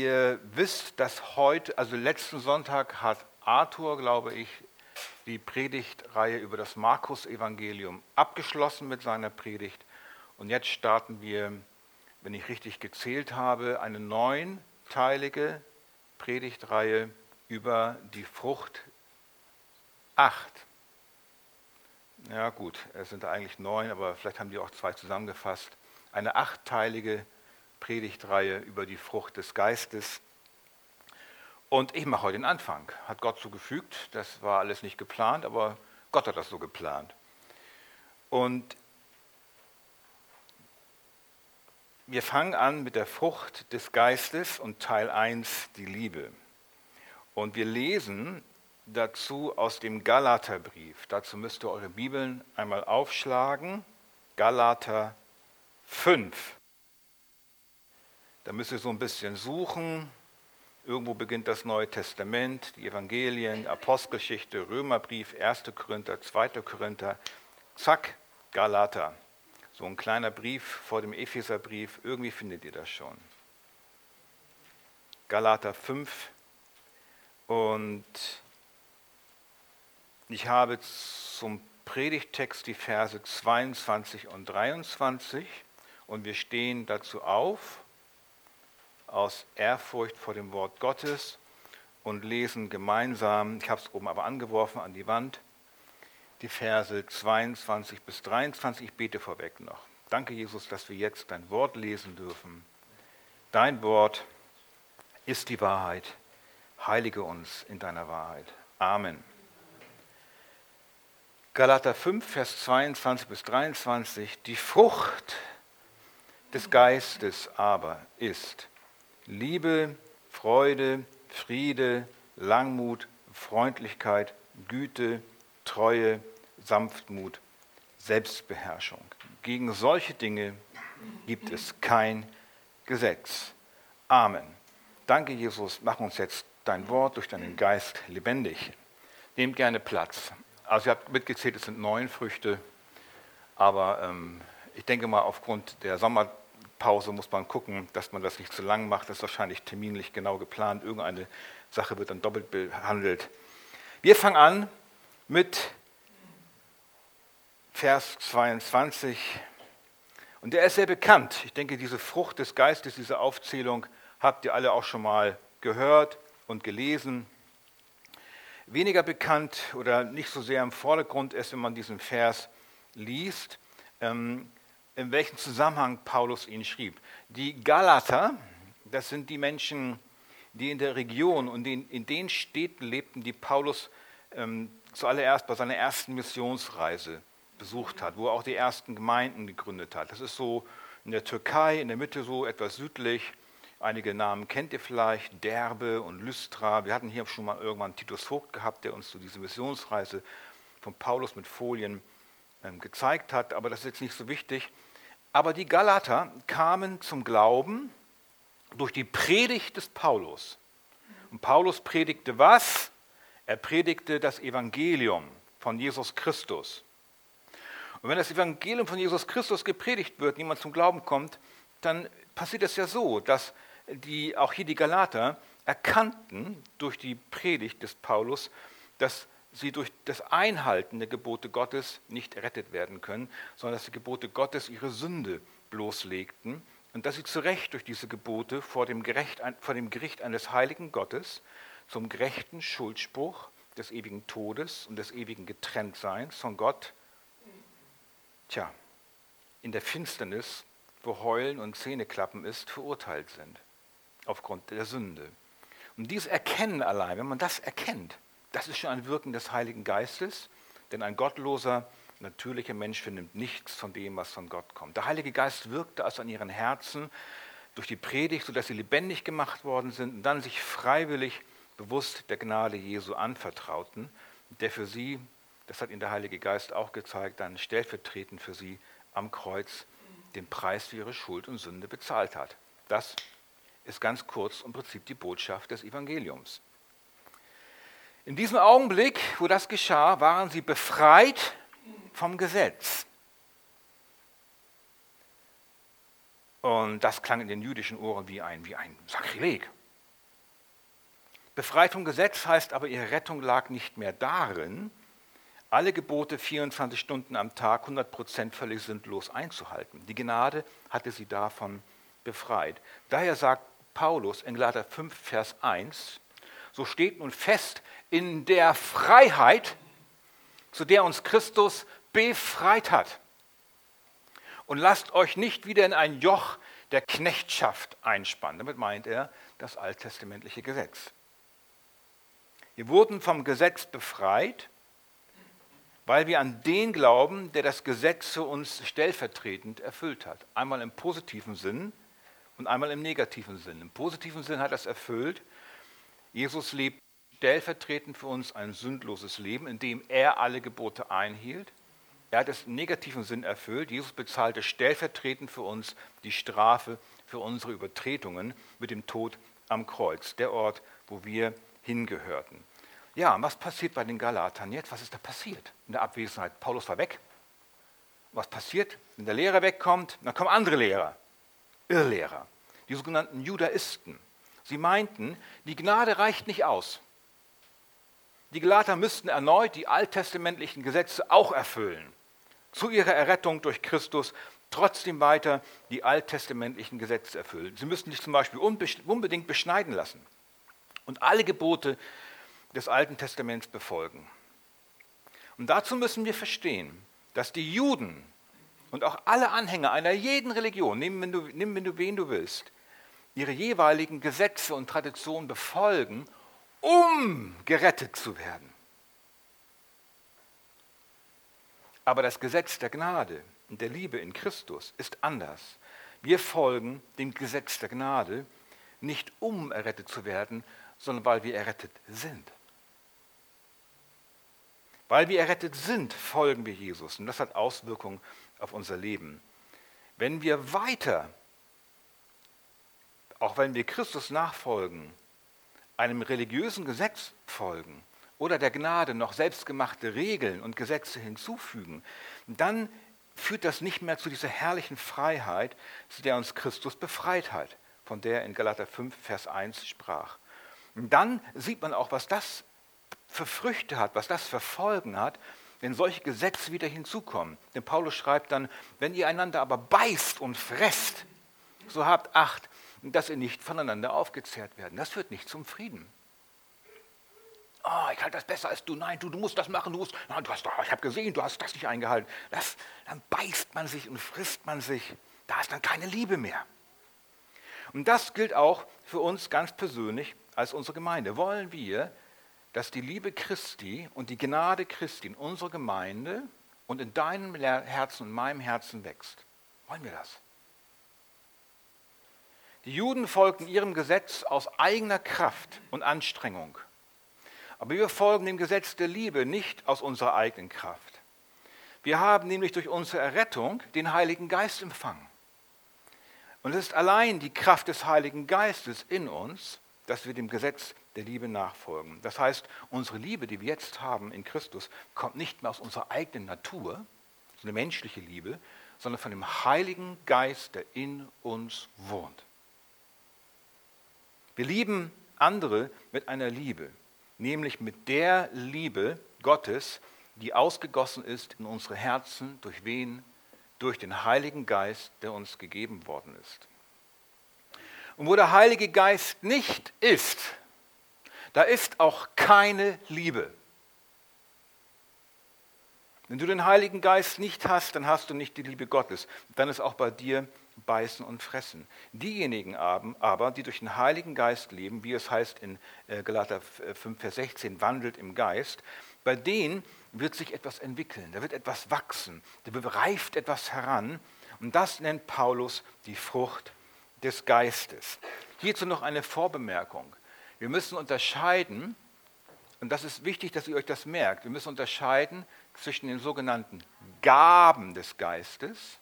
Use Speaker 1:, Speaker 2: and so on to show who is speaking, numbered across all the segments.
Speaker 1: Ihr wisst, dass heute, also letzten Sonntag hat Arthur, glaube ich, die Predigtreihe über das Markus-Evangelium abgeschlossen mit seiner Predigt. Und jetzt starten wir, wenn ich richtig gezählt habe, eine neunteilige Predigtreihe über die Frucht 8. Ja gut, es sind eigentlich neun, aber vielleicht haben die auch zwei zusammengefasst. Eine achtteilige Predigtreihe über die Frucht des Geistes. Und ich mache heute den Anfang. Hat Gott so gefügt. Das war alles nicht geplant, aber Gott hat das so geplant. Und wir fangen an mit der Frucht des Geistes und Teil 1 die Liebe. Und wir lesen dazu aus dem Galaterbrief. Dazu müsst ihr eure Bibeln einmal aufschlagen. Galater 5. Da müsst ihr so ein bisschen suchen. Irgendwo beginnt das Neue Testament, die Evangelien, Apostelgeschichte, Römerbrief, 1. Korinther, 2. Korinther. Zack, Galater. So ein kleiner Brief vor dem Epheserbrief. Irgendwie findet ihr das schon. Galater 5. Und ich habe zum Predigtext die Verse 22 und 23 und wir stehen dazu auf aus Ehrfurcht vor dem Wort Gottes und lesen gemeinsam, ich habe es oben aber angeworfen an die Wand, die Verse 22 bis 23. Ich bete vorweg noch. Danke, Jesus, dass wir jetzt dein Wort lesen dürfen. Dein Wort ist die Wahrheit. Heilige uns in deiner Wahrheit. Amen. Galater 5, Vers 22 bis 23. Die Frucht des Geistes aber ist Liebe, Freude, Friede, Langmut, Freundlichkeit, Güte, Treue, Sanftmut, Selbstbeherrschung. Gegen solche Dinge gibt es kein Gesetz. Amen. Danke, Jesus. Mach uns jetzt dein Wort durch deinen Geist lebendig. Nehmt gerne Platz. Also ihr habt mitgezählt, es sind neun Früchte, aber ähm, ich denke mal, aufgrund der Sommerpause muss man gucken, dass man das nicht zu lang macht. Das ist wahrscheinlich terminlich genau geplant. Irgendeine Sache wird dann doppelt behandelt. Wir fangen an mit Vers 22. Und der ist sehr bekannt. Ich denke, diese Frucht des Geistes, diese Aufzählung habt ihr alle auch schon mal gehört und gelesen weniger bekannt oder nicht so sehr im Vordergrund ist, wenn man diesen Vers liest, ähm, in welchem Zusammenhang Paulus ihn schrieb. Die Galater, das sind die Menschen, die in der Region und in, den Städten lebten, die Paulus ähm, zuallererst bei seiner ersten Missionsreise besucht hat, wo er auch die ersten Gemeinden gegründet hat. Das ist so in der Türkei, in der Mitte so etwas südlich Einige Namen kennt ihr vielleicht, Derbe und Lystra. Wir hatten hier schon mal irgendwann Titus Vogt gehabt, der uns so diese Missionsreise von Paulus mit Folien ähm, gezeigt hat, aber das ist jetzt nicht so wichtig. Aber die Galater kamen zum Glauben durch die Predigt des Paulus. Und Paulus predigte was? Er predigte das Evangelium von Jesus Christus. Und wenn das Evangelium von Jesus Christus gepredigt wird, niemand zum Glauben kommt, dann passiert es ja so, dass die auch hier die Galater erkannten durch die Predigt des Paulus, dass sie durch das Einhalten der Gebote Gottes nicht errettet werden können, sondern dass die Gebote Gottes ihre Sünde bloßlegten und dass sie zu Recht durch diese Gebote vor dem, Gerecht, vor dem Gericht eines heiligen Gottes zum gerechten Schuldspruch des ewigen Todes und des ewigen Getrenntseins von Gott, tja, in der Finsternis, wo Heulen und Zähneklappen ist, verurteilt sind aufgrund der Sünde. Und dieses Erkennen allein, wenn man das erkennt, das ist schon ein Wirken des Heiligen Geistes, denn ein gottloser, natürlicher Mensch vernimmt nichts von dem, was von Gott kommt. Der Heilige Geist wirkte also an ihren Herzen durch die Predigt, sodass sie lebendig gemacht worden sind und dann sich freiwillig bewusst der Gnade Jesu anvertrauten, der für sie, das hat ihnen der Heilige Geist auch gezeigt, dann stellvertretend für sie am Kreuz den Preis für ihre Schuld und Sünde bezahlt hat. Das ist ganz kurz im Prinzip die Botschaft des Evangeliums. In diesem Augenblick, wo das geschah, waren sie befreit vom Gesetz. Und das klang in den jüdischen Ohren wie ein, wie ein Sakrileg. Befreit vom Gesetz heißt aber, ihre Rettung lag nicht mehr darin, alle Gebote 24 Stunden am Tag 100% völlig sinnlos einzuhalten. Die Gnade hatte sie davon befreit. Daher sagt Paulus in Galater 5, Vers 1, so steht nun fest in der Freiheit, zu der uns Christus befreit hat. Und lasst euch nicht wieder in ein Joch der Knechtschaft einspannen. Damit meint er das alttestamentliche Gesetz. Wir wurden vom Gesetz befreit, weil wir an den glauben, der das Gesetz für uns stellvertretend erfüllt hat. Einmal im positiven Sinn und einmal im negativen Sinn. Im positiven Sinn hat er es erfüllt. Jesus lebt stellvertretend für uns ein sündloses Leben, in dem er alle Gebote einhielt. Er hat es im negativen Sinn erfüllt. Jesus bezahlte stellvertretend für uns die Strafe für unsere Übertretungen mit dem Tod am Kreuz, der Ort, wo wir hingehörten. Ja, was passiert bei den Galatern jetzt? Was ist da passiert in der Abwesenheit? Paulus war weg. Was passiert, wenn der Lehrer wegkommt? Dann kommen andere Lehrer, Irrlehrer, die sogenannten Judaisten. Sie meinten, die Gnade reicht nicht aus. Die Galater müssten erneut die alttestamentlichen Gesetze auch erfüllen zu ihrer Errettung durch Christus trotzdem weiter die alttestamentlichen Gesetze erfüllen. Sie müssen sich zum Beispiel unbedingt beschneiden lassen und alle Gebote des Alten Testaments befolgen. Und dazu müssen wir verstehen, dass die Juden und auch alle Anhänger einer jeden Religion, nimm wenn du, nimm, wenn du wen du willst, ihre jeweiligen Gesetze und Traditionen befolgen, um gerettet zu werden. Aber das Gesetz der Gnade und der Liebe in Christus ist anders. Wir folgen dem Gesetz der Gnade nicht um errettet zu werden, sondern weil wir errettet sind. Weil wir errettet sind, folgen wir Jesus. Und das hat Auswirkungen auf unser Leben. Wenn wir weiter, auch wenn wir Christus nachfolgen, einem religiösen Gesetz folgen, oder der Gnade noch selbstgemachte Regeln und Gesetze hinzufügen, dann führt das nicht mehr zu dieser herrlichen Freiheit, zu der uns Christus befreit hat, von der in Galater 5, Vers 1 sprach. Und dann sieht man auch, was das für Früchte hat, was das für Folgen hat, wenn solche Gesetze wieder hinzukommen. Denn Paulus schreibt dann, wenn ihr einander aber beißt und fresst, so habt Acht, dass ihr nicht voneinander aufgezehrt werden. Das führt nicht zum Frieden oh, ich halte das besser als du, nein, du, du musst das machen, du musst, nein, du hast doch, ich habe gesehen, du hast das nicht eingehalten. Das, dann beißt man sich und frisst man sich. Da ist dann keine Liebe mehr. Und das gilt auch für uns ganz persönlich als unsere Gemeinde. Wollen wir, dass die Liebe Christi und die Gnade Christi in unserer Gemeinde und in deinem Herzen und meinem Herzen wächst? Wollen wir das? Die Juden folgten ihrem Gesetz aus eigener Kraft und Anstrengung. Aber wir folgen dem Gesetz der Liebe nicht aus unserer eigenen Kraft. Wir haben nämlich durch unsere Errettung den Heiligen Geist empfangen. Und es ist allein die Kraft des Heiligen Geistes in uns, dass wir dem Gesetz der Liebe nachfolgen. Das heißt, unsere Liebe, die wir jetzt haben in Christus, kommt nicht mehr aus unserer eigenen Natur, so eine menschliche Liebe, sondern von dem Heiligen Geist, der in uns wohnt. Wir lieben andere mit einer Liebe, nämlich mit der Liebe Gottes, die ausgegossen ist in unsere Herzen, durch wen? Durch den Heiligen Geist, der uns gegeben worden ist. Und wo der Heilige Geist nicht ist, da ist auch keine Liebe. Wenn du den Heiligen Geist nicht hast, dann hast du nicht die Liebe Gottes. Dann ist auch bei dir beißen und fressen. Diejenigen aber, die durch den Heiligen Geist leben, wie es heißt in äh, Galater 5, Vers 16, wandelt im Geist, bei denen wird sich etwas entwickeln, da wird etwas wachsen, da reift etwas heran. Und das nennt Paulus die Frucht des Geistes. Hierzu noch eine Vorbemerkung. Wir müssen unterscheiden, und das ist wichtig, dass ihr euch das merkt, wir müssen unterscheiden zwischen den sogenannten Gaben des Geistes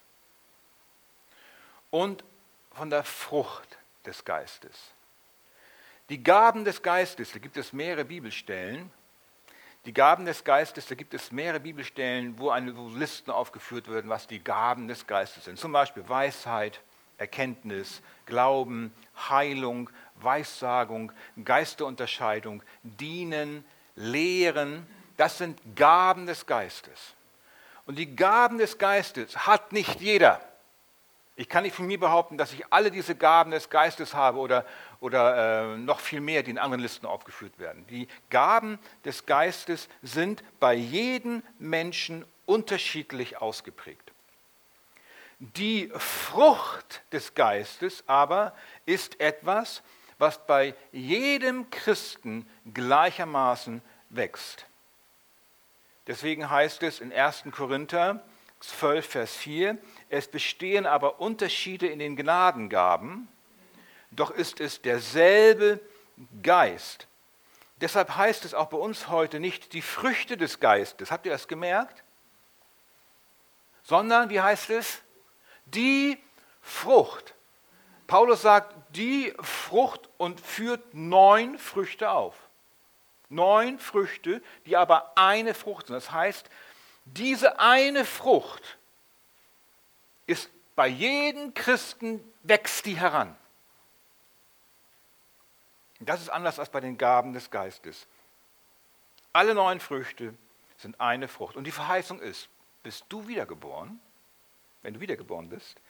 Speaker 1: und von der Frucht des Geistes. Die Gaben des Geistes, da gibt es mehrere Bibelstellen. Die Gaben des Geistes, da gibt es mehrere Bibelstellen, wo, eine, wo Listen aufgeführt werden, was die Gaben des Geistes sind. Zum Beispiel Weisheit, Erkenntnis, Glauben, Heilung, Weissagung, Geisterunterscheidung, Dienen, Lehren. Das sind Gaben des Geistes. Und die Gaben des Geistes hat nicht jeder. Ich kann nicht von mir behaupten, dass ich alle diese Gaben des Geistes habe oder, oder äh, noch viel mehr, die in anderen Listen aufgeführt werden. Die Gaben des Geistes sind bei jedem Menschen unterschiedlich ausgeprägt. Die Frucht des Geistes aber ist etwas, was bei jedem Christen gleichermaßen wächst. Deswegen heißt es in 1. Korinther 12, Vers 4, es bestehen aber Unterschiede in den Gnadengaben, doch ist es derselbe Geist. Deshalb heißt es auch bei uns heute nicht die Früchte des Geistes. Habt ihr das gemerkt? Sondern, wie heißt es? Die Frucht. Paulus sagt, die Frucht und führt neun Früchte auf. Neun Früchte, die aber eine Frucht sind. Das heißt, diese eine Frucht ist bei jedem Christen, wächst die heran. Das ist anders als bei den Gaben des Geistes. Alle neun Früchte sind eine Frucht. Und die Verheißung ist, bist du wiedergeboren, wenn du wiedergeboren bist,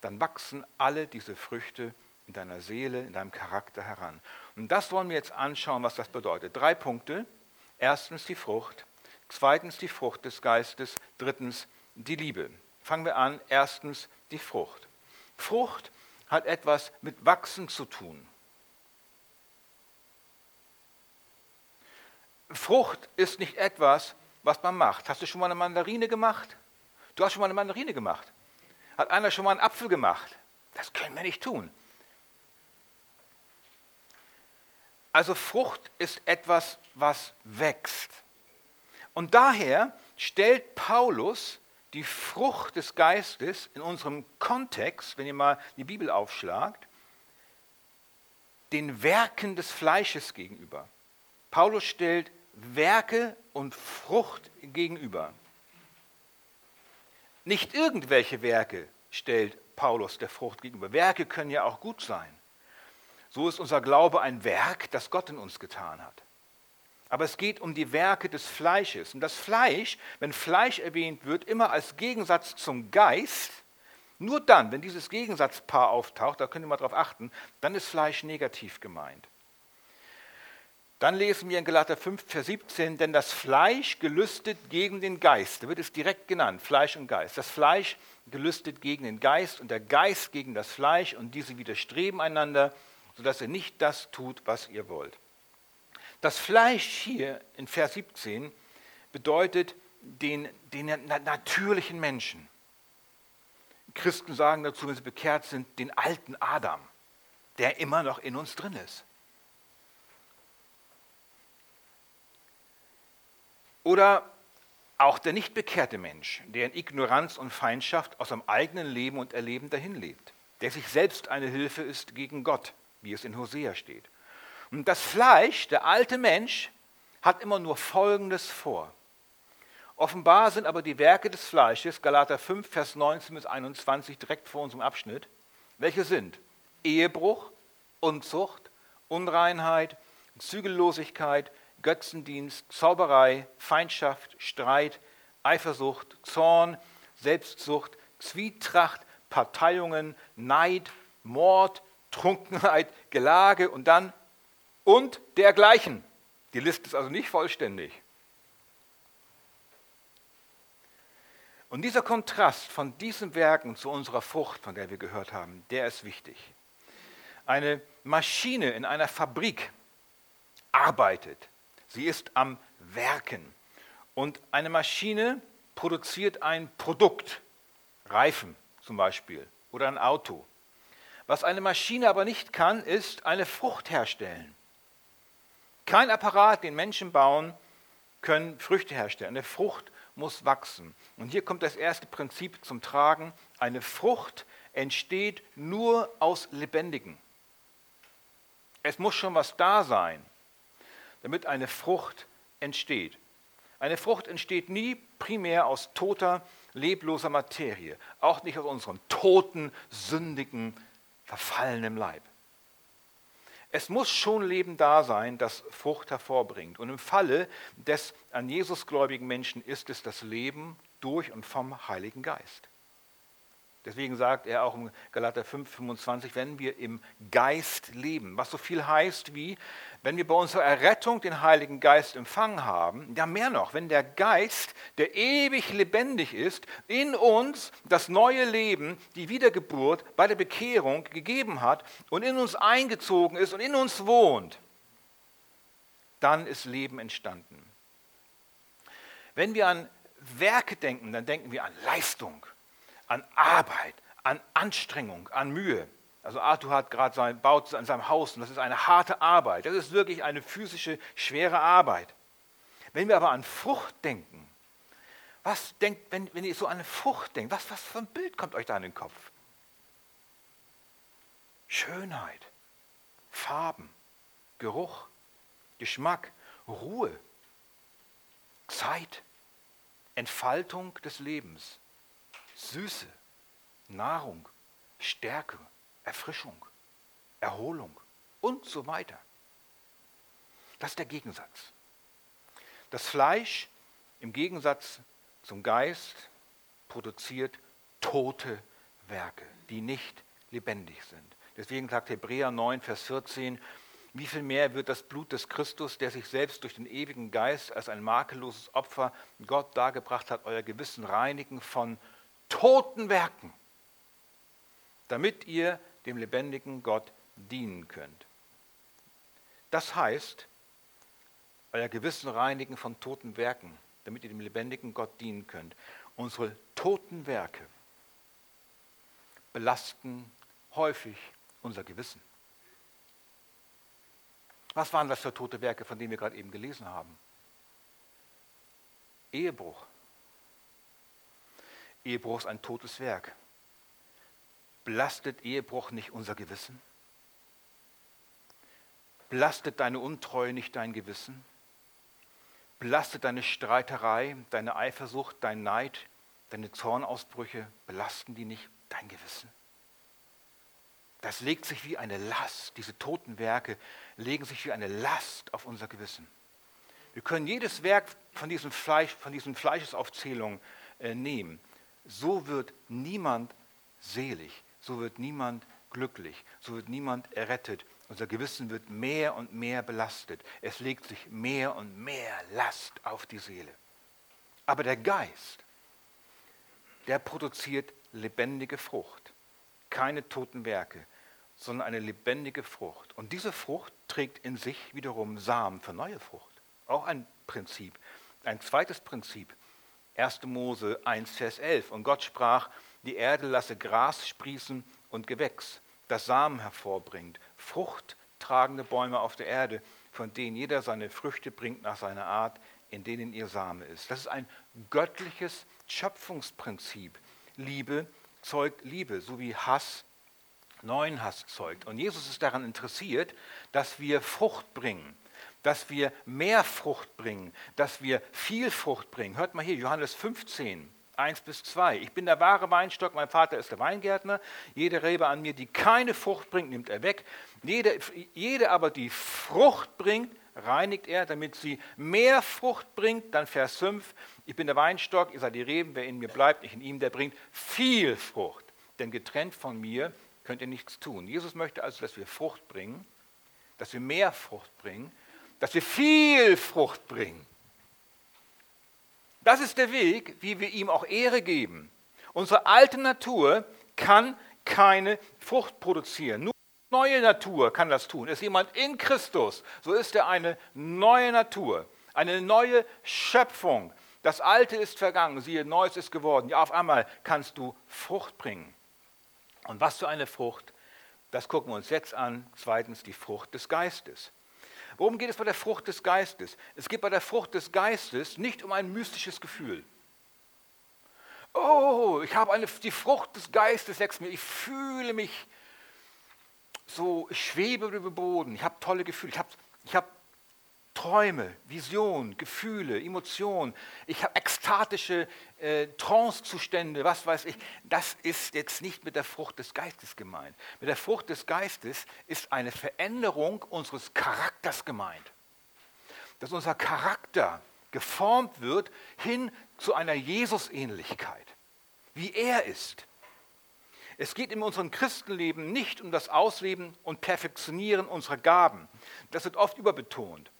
Speaker 1: dann wachsen alle diese Früchte in deiner Seele, in deinem Charakter heran. Und das wollen wir jetzt anschauen, was das bedeutet. Drei Punkte. Erstens die Frucht, zweitens die Frucht des Geistes, drittens die Liebe. Fangen wir an. Erstens die Frucht. Frucht hat etwas mit Wachsen zu tun. Frucht ist nicht etwas, was man macht. Hast du schon mal eine Mandarine gemacht? Du hast schon mal eine Mandarine gemacht. Hat einer schon mal einen Apfel gemacht? Das können wir nicht tun. Also Frucht ist etwas, was wächst. Und daher stellt Paulus die Frucht des Geistes in unserem Kontext, wenn ihr mal die Bibel aufschlagt, den Werken des Fleisches gegenüber. Paulus stellt Werke und Frucht gegenüber. Nicht irgendwelche Werke stellt Paulus der Frucht gegenüber. Werke können ja auch gut sein. So ist unser Glaube ein Werk, das Gott in uns getan hat. Aber es geht um die Werke des Fleisches. Und das Fleisch, wenn Fleisch erwähnt wird, immer als Gegensatz zum Geist, nur dann, wenn dieses Gegensatzpaar auftaucht, da könnt ihr mal drauf achten, dann ist Fleisch negativ gemeint. Dann lesen wir in Galater 5, Vers 17, denn das Fleisch gelüstet gegen den Geist. Da wird es direkt genannt, Fleisch und Geist. Das Fleisch gelüstet gegen den Geist und der Geist gegen das Fleisch und diese widerstreben einander, sodass ihr nicht das tut, was ihr wollt. Das Fleisch hier in Vers 17 bedeutet den, den natürlichen Menschen. Christen sagen dazu, wenn sie bekehrt sind, den alten Adam, der immer noch in uns drin ist. Oder auch der nicht bekehrte Mensch, der in Ignoranz und Feindschaft aus seinem eigenen Leben und Erleben dahin lebt, der sich selbst eine Hilfe ist gegen Gott, wie es in Hosea steht. Und das Fleisch, der alte Mensch, hat immer nur Folgendes vor. Offenbar sind aber die Werke des Fleisches, Galater 5, Vers 19 bis 21, direkt vor unserem Abschnitt, welche sind Ehebruch, Unzucht, Unreinheit, Zügellosigkeit, Götzendienst, Zauberei, Feindschaft, Streit, Eifersucht, Zorn, Selbstsucht, Zwietracht, Parteiungen, Neid, Mord, Trunkenheit, Gelage und dann und dergleichen. Die Liste ist also nicht vollständig. Und dieser Kontrast von diesen Werken zu unserer Frucht, von der wir gehört haben, der ist wichtig. Eine Maschine in einer Fabrik arbeitet. Sie ist am Werken. Und eine Maschine produziert ein Produkt, Reifen zum Beispiel, oder ein Auto. Was eine Maschine aber nicht kann, ist eine Frucht herstellen. Kein Apparat, den Menschen bauen, können Früchte herstellen. Eine Frucht muss wachsen. Und hier kommt das erste Prinzip zum Tragen. Eine Frucht entsteht nur aus Lebendigen. Es muss schon was da sein, damit eine Frucht entsteht. Eine Frucht entsteht nie primär aus toter, lebloser Materie, auch nicht aus unserem toten, sündigen, verfallenen Leib. Es muss schon Leben da sein, das Frucht hervorbringt. Und im Falle des an Jesus gläubigen Menschen ist es das Leben durch und vom Heiligen Geist. Deswegen sagt er auch im Galater 5, 25, wenn wir im Geist leben, was so viel heißt wie, wenn wir bei unserer Errettung den Heiligen Geist empfangen haben, ja mehr noch, wenn der Geist, der ewig lebendig ist, in uns das neue Leben, die Wiedergeburt bei der Bekehrung gegeben hat und in uns eingezogen ist und in uns wohnt, dann ist Leben entstanden. Wenn wir an Werke denken, dann denken wir an Leistung an Arbeit, an Anstrengung, an Mühe. Also Arthur hat gerade sein, baut an seinem Haus und das ist eine harte Arbeit. Das ist wirklich eine physische, schwere Arbeit. Wenn wir aber an Frucht denken, was denkt, wenn, wenn ihr so an eine Frucht denkt, was, was für ein Bild kommt euch da in den Kopf? Schönheit, Farben, Geruch, Geschmack, Ruhe, Zeit, Entfaltung des Lebens. Süße, Nahrung, Stärke, Erfrischung, Erholung und so weiter. Das ist der Gegensatz. Das Fleisch im Gegensatz zum Geist produziert tote Werke, die nicht lebendig sind. Deswegen sagt Hebräer 9, Vers 14, wie viel mehr wird das Blut des Christus, der sich selbst durch den ewigen Geist als ein makelloses Opfer Gott dargebracht hat, euer Gewissen reinigen von toten Werken, damit ihr dem lebendigen Gott dienen könnt. Das heißt, euer Gewissen reinigen von toten Werken, damit ihr dem lebendigen Gott dienen könnt. Unsere toten Werke belasten häufig unser Gewissen. Was waren das für tote Werke, von denen wir gerade eben gelesen haben? Ehebruch, Ehebruch ist ein totes Werk. Belastet Ehebruch nicht unser Gewissen? Belastet deine Untreue nicht dein Gewissen? Belastet deine Streiterei, deine Eifersucht, dein Neid, deine Zornausbrüche, belasten die nicht dein Gewissen? Das legt sich wie eine Last, diese toten Werke legen sich wie eine Last auf unser Gewissen. Wir können jedes Werk von diesen, Fleisch, diesen Fleischesaufzählungen äh, nehmen so wird niemand selig, so wird niemand glücklich, so wird niemand errettet. Unser Gewissen wird mehr und mehr belastet. Es legt sich mehr und mehr Last auf die Seele. Aber der Geist, der produziert lebendige Frucht. Keine toten Werke, sondern eine lebendige Frucht. Und diese Frucht trägt in sich wiederum Samen für neue Frucht. Auch ein Prinzip. Ein zweites Prinzip. 1. Mose 1, Vers 11. Und Gott sprach, die Erde lasse Gras sprießen und Gewächs, das Samen hervorbringt, fruchttragende Bäume auf der Erde, von denen jeder seine Früchte bringt nach seiner Art, in denen ihr Same ist. Das ist ein göttliches Schöpfungsprinzip. Liebe zeugt Liebe, so wie Hass neuen Hass zeugt. Und Jesus ist daran interessiert, dass wir Frucht bringen dass wir mehr Frucht bringen, dass wir viel Frucht bringen. Hört mal hier, Johannes 15, 1 bis 2. Ich bin der wahre Weinstock, mein Vater ist der Weingärtner. Jede Rebe an mir, die keine Frucht bringt, nimmt er weg. Jede, jede aber, die Frucht bringt, reinigt er, damit sie mehr Frucht bringt. Dann Vers 5, ich bin der Weinstock, ihr seid die Reben, wer in mir bleibt, nicht in ihm, der bringt viel Frucht. Denn getrennt von mir könnt ihr nichts tun. Jesus möchte also, dass wir Frucht bringen, dass wir mehr Frucht bringen dass wir viel Frucht bringen. Das ist der Weg, wie wir ihm auch Ehre geben. Unsere alte Natur kann keine Frucht produzieren. Nur neue Natur kann das tun. Ist jemand in Christus, so ist er eine neue Natur, eine neue Schöpfung. Das Alte ist vergangen, siehe, Neues ist geworden. Ja, auf einmal kannst du Frucht bringen. Und was für eine Frucht, das gucken wir uns jetzt an. Zweitens die Frucht des Geistes. Worum geht es bei der Frucht des Geistes? Es geht bei der Frucht des Geistes nicht um ein mystisches Gefühl. Oh, ich habe eine, die Frucht des Geistes wächst mir. Ich fühle mich so, ich schwebe über dem Boden. Ich habe tolle Gefühle. Ich habe, ich habe Träume, Visionen, Gefühle, Emotionen, ich habe ekstatische äh, Trancezustände, was weiß ich. Das ist jetzt nicht mit der Frucht des Geistes gemeint. Mit der Frucht des Geistes ist eine Veränderung unseres Charakters gemeint. Dass unser Charakter geformt wird hin zu einer Jesusähnlichkeit, wie er ist. Es geht in unserem Christenleben nicht um das Ausleben und Perfektionieren unserer Gaben. Das wird oft überbetont.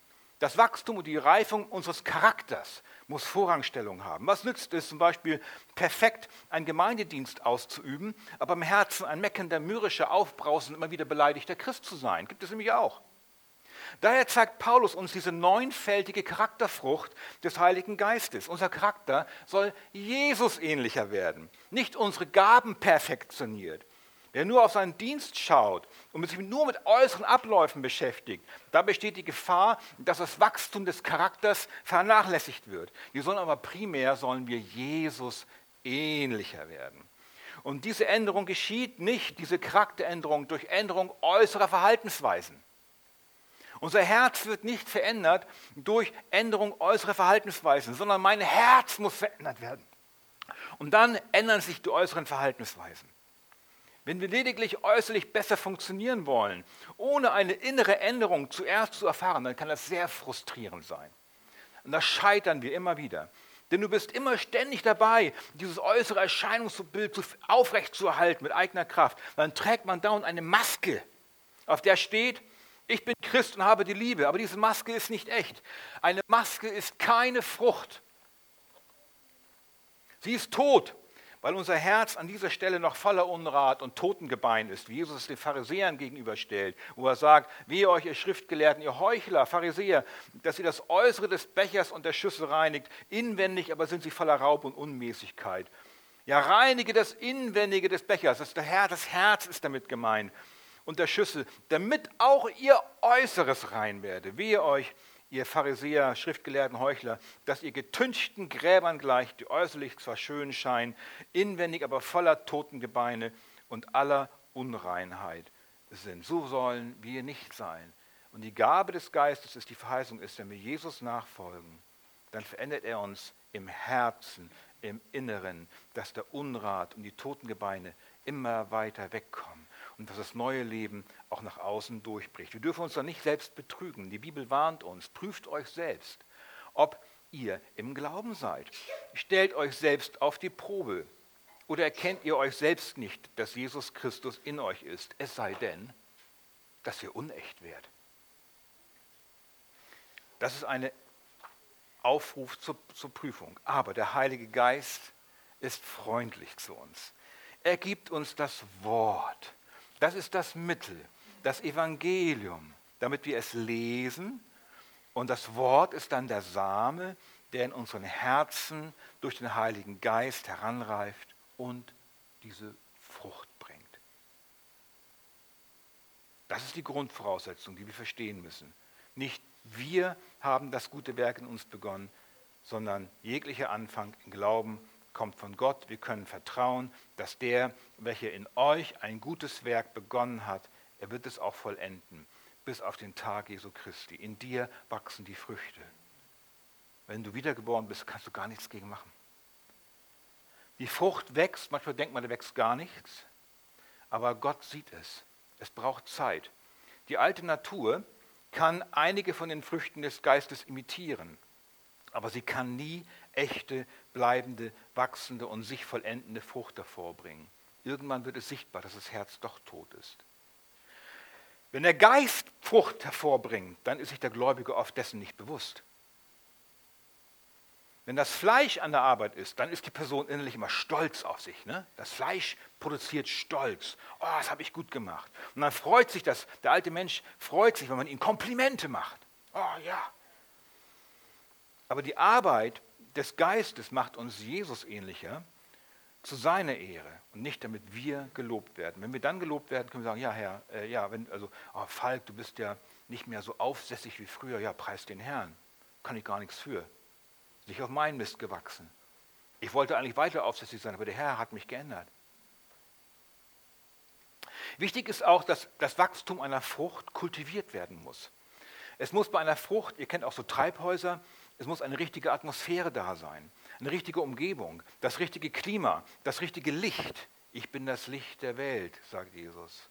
Speaker 1: Das Wachstum und die Reifung unseres Charakters muss Vorrangstellung haben. Was nützt es zum Beispiel, perfekt einen Gemeindedienst auszuüben, aber im Herzen ein meckender, mürrischer, aufbrausender, immer wieder beleidigter Christ zu sein? Gibt es nämlich auch. Daher zeigt Paulus uns diese neunfältige Charakterfrucht des Heiligen Geistes. Unser Charakter soll Jesus ähnlicher werden, nicht unsere Gaben perfektioniert. Wer nur auf seinen Dienst schaut und sich nur mit äußeren Abläufen beschäftigt, da besteht die Gefahr, dass das Wachstum des Charakters vernachlässigt wird. Wir sollen aber primär sollen wir Jesus ähnlicher werden. Und diese Änderung geschieht nicht, diese Charakteränderung, durch Änderung äußerer Verhaltensweisen. Unser Herz wird nicht verändert durch Änderung äußerer Verhaltensweisen, sondern mein Herz muss verändert werden. Und dann ändern sich die äußeren Verhaltensweisen. Wenn wir lediglich äußerlich besser funktionieren wollen, ohne eine innere Änderung zuerst zu erfahren, dann kann das sehr frustrierend sein. Und da scheitern wir immer wieder. Denn du bist immer ständig dabei, dieses äußere Erscheinungsbild aufrechtzuerhalten mit eigener Kraft. Dann trägt man dauernd eine Maske, auf der steht, ich bin Christ und habe die Liebe. Aber diese Maske ist nicht echt. Eine Maske ist keine Frucht. Sie ist tot weil unser Herz an dieser Stelle noch voller Unrat und Totengebein ist, wie Jesus es den Pharisäern gegenüberstellt, wo er sagt, wehe euch, ihr Schriftgelehrten, ihr Heuchler, Pharisäer, dass ihr das Äußere des Bechers und der Schüssel reinigt, inwendig aber sind sie voller Raub und Unmäßigkeit. Ja, reinige das Inwendige des Bechers, das, Herr, das Herz ist damit gemeint, und der Schüssel, damit auch ihr Äußeres rein werde. Wehe euch, ihr Pharisäer, Schriftgelehrten, Heuchler, dass ihr getünchten Gräbern gleicht, die äußerlich zwar schön scheinen, inwendig aber voller Totengebeine und aller Unreinheit sind. So sollen wir nicht sein. Und die Gabe des Geistes ist die Verheißung ist, wenn wir Jesus nachfolgen, dann verändert er uns im Herzen, im Inneren, dass der Unrat und die Totengebeine immer weiter wegkommen und dass das neue Leben auch nach außen durchbricht. Wir dürfen uns da nicht selbst betrügen. Die Bibel warnt uns, prüft euch selbst, ob ihr im Glauben seid. Stellt euch selbst auf die Probe. Oder erkennt ihr euch selbst nicht, dass Jesus Christus in euch ist, es sei denn, dass ihr unecht werdet. Das ist ein Aufruf zur, zur Prüfung. Aber der Heilige Geist ist freundlich zu uns. Er gibt uns das Wort. Das ist das Mittel, das Evangelium, damit wir es lesen. Und das Wort ist dann der Same, der in unseren Herzen durch den Heiligen Geist heranreift und diese Frucht bringt. Das ist die Grundvoraussetzung, die wir verstehen müssen. Nicht wir haben das gute Werk in uns begonnen, sondern jeglicher Anfang im Glauben kommt von Gott. Wir können vertrauen, dass der, welcher in euch ein gutes Werk begonnen hat, er wird es auch vollenden, bis auf den Tag Jesu Christi. In dir wachsen die Früchte. Wenn du wiedergeboren bist, kannst du gar nichts gegen machen. Die Frucht wächst, manchmal denkt man, da wächst gar nichts, aber Gott sieht es. Es braucht Zeit. Die alte Natur kann einige von den Früchten des Geistes imitieren, aber sie kann nie echte, bleibende, wachsende und sich vollendende Frucht hervorbringen. Irgendwann wird es sichtbar, dass das Herz doch tot ist. Wenn der Geist Frucht hervorbringt, dann ist sich der Gläubige oft dessen nicht bewusst. Wenn das Fleisch an der Arbeit ist, dann ist die Person innerlich immer stolz auf sich. Ne? Das Fleisch produziert Stolz. Oh, das habe ich gut gemacht. Und dann freut sich das, der alte Mensch freut sich, wenn man ihm Komplimente macht. Oh ja. Aber die Arbeit des Geistes macht uns Jesus ähnlicher zu seiner Ehre und nicht damit wir gelobt werden. Wenn wir dann gelobt werden, können wir sagen, ja Herr, äh, ja, wenn, also oh, Falk, du bist ja nicht mehr so aufsässig wie früher, ja, preis den Herrn, kann ich gar nichts für. Nicht auf meinen Mist gewachsen. Ich wollte eigentlich weiter aufsässig sein, aber der Herr hat mich geändert. Wichtig ist auch, dass das Wachstum einer Frucht kultiviert werden muss. Es muss bei einer Frucht, ihr kennt auch so Treibhäuser, es muss eine richtige Atmosphäre da sein, eine richtige Umgebung, das richtige Klima, das richtige Licht. Ich bin das Licht der Welt, sagt Jesus.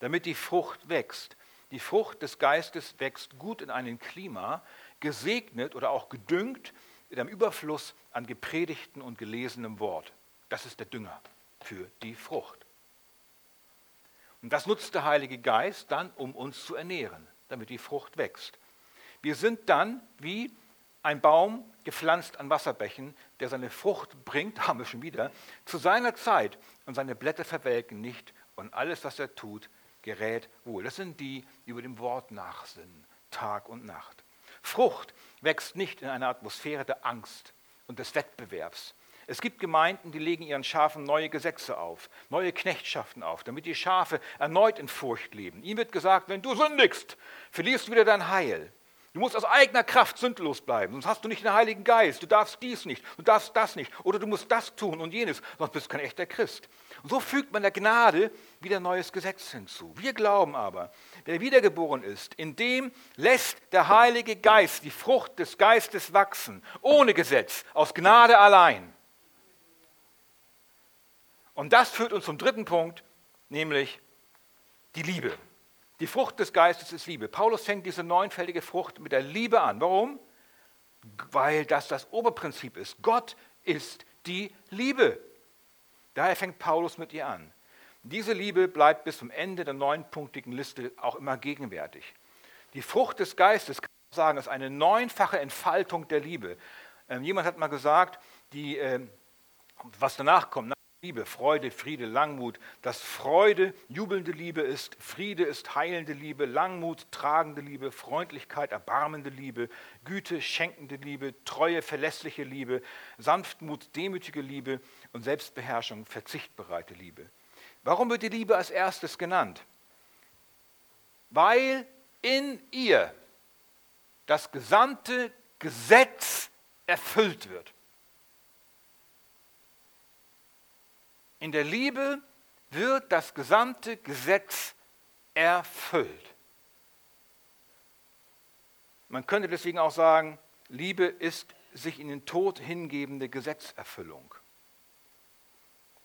Speaker 1: Damit die Frucht wächst. Die Frucht des Geistes wächst gut in einem Klima, gesegnet oder auch gedüngt mit einem Überfluss an gepredigten und gelesenem Wort. Das ist der Dünger für die Frucht. Und das nutzt der Heilige Geist dann, um uns zu ernähren, damit die Frucht wächst. Wir sind dann wie ein Baum gepflanzt an Wasserbächen, der seine Frucht bringt, haben wir schon wieder, zu seiner Zeit und seine Blätter verwelken nicht und alles, was er tut, gerät wohl. Das sind die, die über dem Wort nachsinnen, Tag und Nacht. Frucht wächst nicht in einer Atmosphäre der Angst und des Wettbewerbs. Es gibt Gemeinden, die legen ihren Schafen neue Gesetze auf, neue Knechtschaften auf, damit die Schafe erneut in Furcht leben. Ihnen wird gesagt, wenn du sündigst, verlierst du wieder dein Heil. Du musst aus eigener Kraft sündlos bleiben, sonst hast du nicht den Heiligen Geist. Du darfst dies nicht, du darfst das nicht. Oder du musst das tun und jenes, sonst bist du kein echter Christ. Und so fügt man der Gnade wieder neues Gesetz hinzu. Wir glauben aber, wer wiedergeboren ist, in dem lässt der Heilige Geist die Frucht des Geistes wachsen, ohne Gesetz, aus Gnade allein. Und das führt uns zum dritten Punkt, nämlich die Liebe. Die Frucht des Geistes ist Liebe. Paulus fängt diese neunfältige Frucht mit der Liebe an. Warum? Weil das das Oberprinzip ist. Gott ist die Liebe. Daher fängt Paulus mit ihr an. Diese Liebe bleibt bis zum Ende der neunpunktigen Liste auch immer gegenwärtig. Die Frucht des Geistes, kann man sagen, ist eine neunfache Entfaltung der Liebe. Ähm, jemand hat mal gesagt, die, äh, was danach kommt, Liebe, Freude, Friede, Langmut, dass Freude jubelnde Liebe ist, Friede ist heilende Liebe, Langmut tragende Liebe, Freundlichkeit erbarmende Liebe, Güte schenkende Liebe, Treue verlässliche Liebe, Sanftmut demütige Liebe und Selbstbeherrschung verzichtbereite Liebe. Warum wird die Liebe als erstes genannt? Weil in ihr das gesamte Gesetz erfüllt wird. In der Liebe wird das gesamte Gesetz erfüllt. Man könnte deswegen auch sagen, Liebe ist sich in den Tod hingebende Gesetzerfüllung.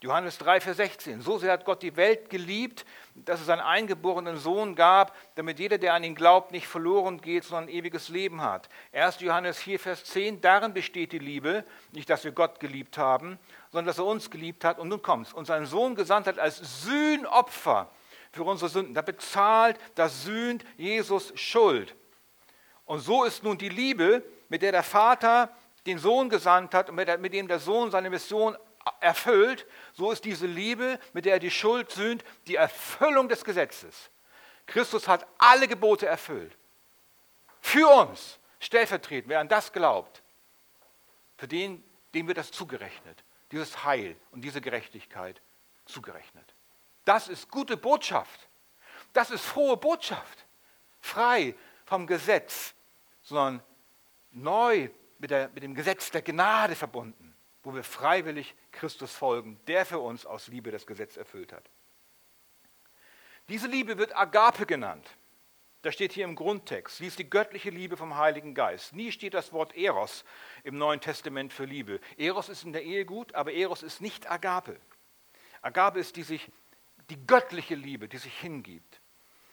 Speaker 1: Johannes 3, Vers 16. So sehr hat Gott die Welt geliebt, dass es einen eingeborenen Sohn gab, damit jeder, der an ihn glaubt, nicht verloren geht, sondern ein ewiges Leben hat. 1. Johannes 4, Vers 10. Darin besteht die Liebe, nicht, dass wir Gott geliebt haben, sondern dass er uns geliebt hat. Und nun kommt es. Und seinen Sohn gesandt hat als Sühnopfer für unsere Sünden. Da bezahlt, da sühnt Jesus Schuld. Und so ist nun die Liebe, mit der der Vater den Sohn gesandt hat und mit dem der Sohn seine Mission erfüllt, so ist diese Liebe, mit der er die Schuld sühnt, die Erfüllung des Gesetzes. Christus hat alle Gebote erfüllt. Für uns, stellvertretend, wer an das glaubt, für den, dem wird das zugerechnet. Dieses Heil und diese Gerechtigkeit zugerechnet. Das ist gute Botschaft. Das ist frohe Botschaft. Frei vom Gesetz, sondern neu mit, der, mit dem Gesetz der Gnade verbunden wo wir freiwillig Christus folgen, der für uns aus Liebe das Gesetz erfüllt hat. Diese Liebe wird Agape genannt. Das steht hier im Grundtext. Sie ist die göttliche Liebe vom Heiligen Geist. Nie steht das Wort Eros im Neuen Testament für Liebe. Eros ist in der Ehe gut, aber Eros ist nicht Agape. Agape ist die, sich, die göttliche Liebe, die sich hingibt.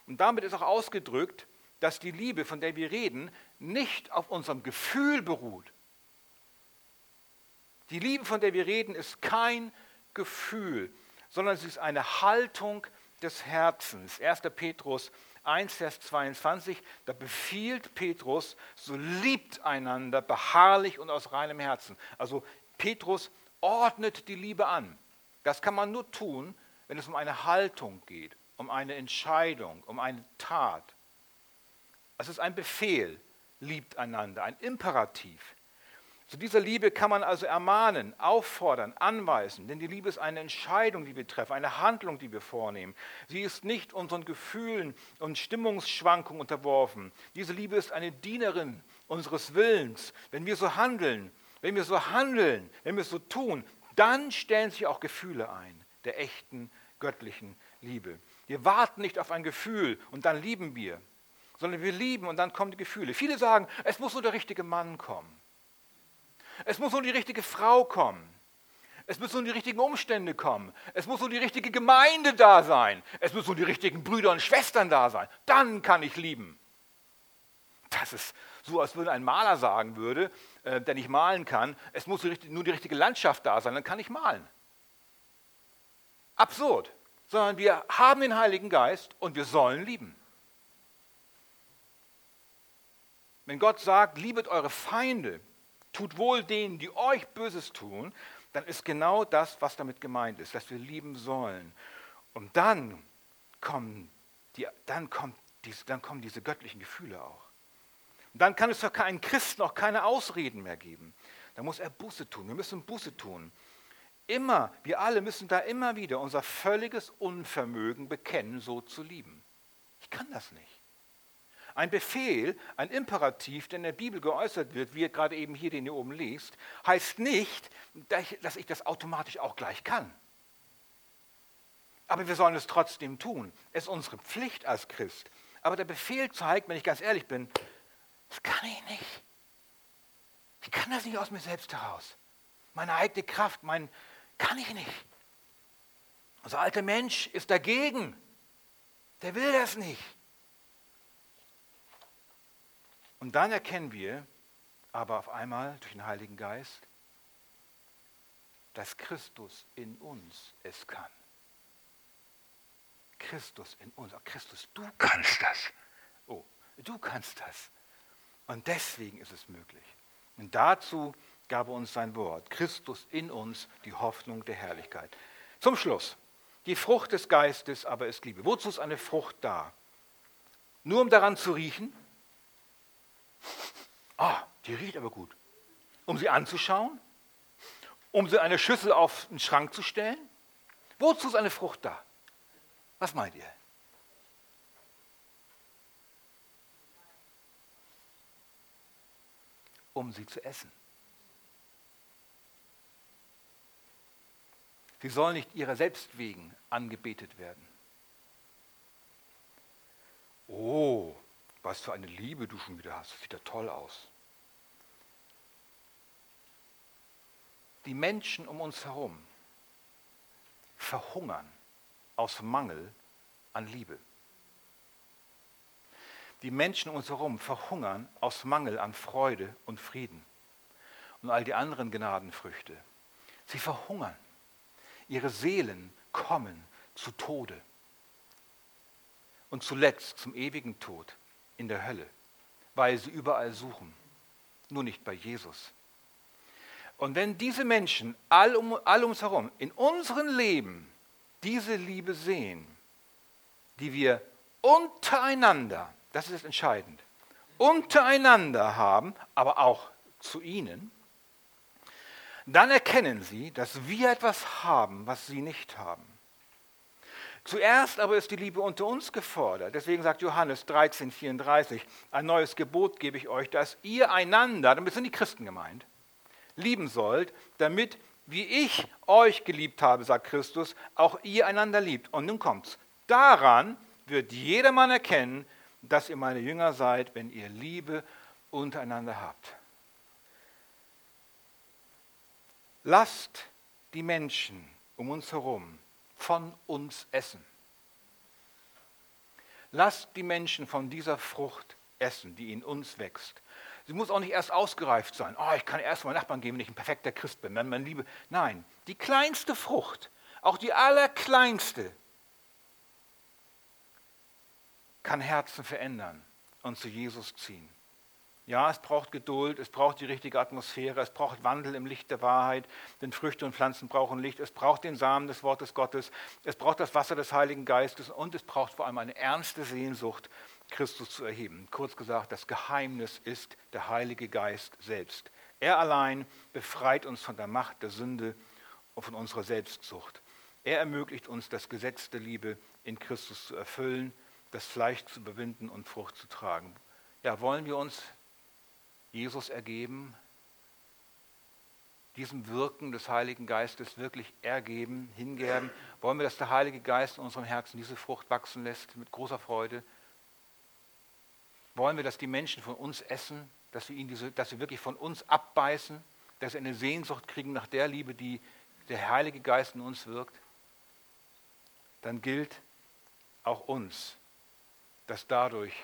Speaker 1: Und damit ist auch ausgedrückt, dass die Liebe, von der wir reden, nicht auf unserem Gefühl beruht, die Liebe, von der wir reden, ist kein Gefühl, sondern sie ist eine Haltung des Herzens. 1. Petrus 1, Vers 22, da befiehlt Petrus, so liebt einander beharrlich und aus reinem Herzen. Also Petrus ordnet die Liebe an. Das kann man nur tun, wenn es um eine Haltung geht, um eine Entscheidung, um eine Tat. Es ist ein Befehl, liebt einander, ein Imperativ. Zu dieser Liebe kann man also ermahnen, auffordern, anweisen, denn die Liebe ist eine Entscheidung, die wir treffen, eine Handlung, die wir vornehmen. Sie ist nicht unseren Gefühlen und Stimmungsschwankungen unterworfen. Diese Liebe ist eine Dienerin unseres Willens. Wenn wir so handeln, wenn wir so handeln, wenn wir so tun, dann stellen sich auch Gefühle ein, der echten göttlichen Liebe. Wir warten nicht auf ein Gefühl und dann lieben wir, sondern wir lieben und dann kommen die Gefühle. Viele sagen, es muss nur der richtige Mann kommen. Es muss nur die richtige Frau kommen. Es müssen nur die richtigen Umstände kommen. Es muss nur die richtige Gemeinde da sein. Es müssen nur die richtigen Brüder und Schwestern da sein. Dann kann ich lieben. Das ist so, als würde ein Maler sagen würde, äh, der nicht malen kann, es muss nur die richtige Landschaft da sein, dann kann ich malen. Absurd. Sondern wir haben den Heiligen Geist und wir sollen lieben. Wenn Gott sagt, liebet eure Feinde, tut wohl denen, die euch Böses tun, dann ist genau das, was damit gemeint ist, dass wir lieben sollen. Und dann kommen, die, dann kommt diese, dann kommen diese göttlichen Gefühle auch. Und dann kann es für keinen Christen auch keine Ausreden mehr geben. Da muss er Buße tun. Wir müssen Buße tun. Immer, wir alle müssen da immer wieder unser völliges Unvermögen bekennen, so zu lieben. Ich kann das nicht. Ein Befehl, ein Imperativ, der in der Bibel geäußert wird, wie gerade eben hier, den ihr oben liest, heißt nicht, dass ich das automatisch auch gleich kann. Aber wir sollen es trotzdem tun. Es ist unsere Pflicht als Christ. Aber der Befehl zeigt, wenn ich ganz ehrlich bin, das kann ich nicht. Ich kann das nicht aus mir selbst heraus. Meine eigene Kraft, mein, kann ich nicht. Unser alter Mensch ist dagegen. Der will das nicht. Und dann erkennen wir aber auf einmal durch den Heiligen Geist, dass Christus in uns es kann. Christus in uns. Oh, Christus, du kannst das. Oh, du kannst das. Und deswegen ist es möglich. Und dazu gab er uns sein Wort. Christus in uns, die Hoffnung der Herrlichkeit. Zum Schluss. Die Frucht des Geistes aber ist Liebe. Wozu ist eine Frucht da? Nur um daran zu riechen? Ah, die riecht aber gut. Um sie anzuschauen? Um sie eine Schüssel auf den Schrank zu stellen? Wozu ist eine Frucht da? Was meint ihr? Um sie zu essen. Sie soll nicht ihrer selbst wegen angebetet werden. Oh, was für eine Liebe du schon wieder hast. Das sieht ja toll aus. Die Menschen um uns herum verhungern aus Mangel an Liebe. Die Menschen um uns herum verhungern aus Mangel an Freude und Frieden und all die anderen Gnadenfrüchte. Sie verhungern. Ihre Seelen kommen zu Tode und zuletzt zum ewigen Tod in der Hölle, weil sie überall suchen, nur nicht bei Jesus. Und wenn diese Menschen all um, all uns herum in unserem Leben diese Liebe sehen, die wir untereinander, das ist entscheidend, untereinander haben, aber auch zu ihnen, dann erkennen sie, dass wir etwas haben, was sie nicht haben. Zuerst aber ist die Liebe unter uns gefordert. Deswegen sagt Johannes 13, 34, ein neues Gebot gebe ich euch, dass ihr einander, damit sind die Christen gemeint, lieben sollt, damit, wie ich euch geliebt habe, sagt Christus, auch ihr einander liebt. Und nun kommt's. Daran wird jedermann erkennen, dass ihr meine Jünger seid, wenn ihr Liebe untereinander habt. Lasst die Menschen um uns herum von uns essen. Lasst die Menschen von dieser Frucht essen, die in uns wächst. Sie muss auch nicht erst ausgereift sein. Oh, ich kann erst meinen Nachbarn geben, wenn ich ein perfekter Christ bin. Wenn man Liebe. Nein, die kleinste Frucht, auch die allerkleinste, kann Herzen verändern und zu Jesus ziehen. Ja, es braucht Geduld, es braucht die richtige Atmosphäre, es braucht Wandel im Licht der Wahrheit, denn Früchte und Pflanzen brauchen Licht, es braucht den Samen des Wortes Gottes, es braucht das Wasser des Heiligen Geistes und es braucht vor allem eine ernste Sehnsucht, Christus zu erheben. Kurz gesagt, das Geheimnis ist der Heilige Geist selbst. Er allein befreit uns von der Macht der Sünde und von unserer Selbstsucht. Er ermöglicht uns, das Gesetz der Liebe in Christus zu erfüllen, das Fleisch zu überwinden und Frucht zu tragen. Ja, wollen wir uns Jesus ergeben, diesem Wirken des Heiligen Geistes wirklich ergeben, hingeben? Wollen wir, dass der Heilige Geist in unserem Herzen diese Frucht wachsen lässt mit großer Freude? Wollen wir, dass die Menschen von uns essen, dass sie, diese, dass sie wirklich von uns abbeißen, dass sie eine Sehnsucht kriegen nach der Liebe, die der Heilige Geist in uns wirkt? Dann gilt auch uns, dass dadurch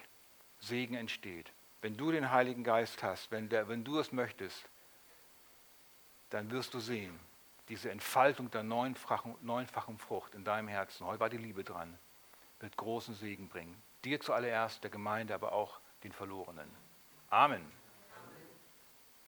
Speaker 1: Segen entsteht. Wenn du den Heiligen Geist hast, wenn, der, wenn du es möchtest, dann wirst du sehen, diese Entfaltung der neunfachen, neunfachen Frucht in deinem Herzen, heute war die Liebe dran, wird großen Segen bringen. Dir zuallererst, der Gemeinde, aber auch den Verlorenen. Amen.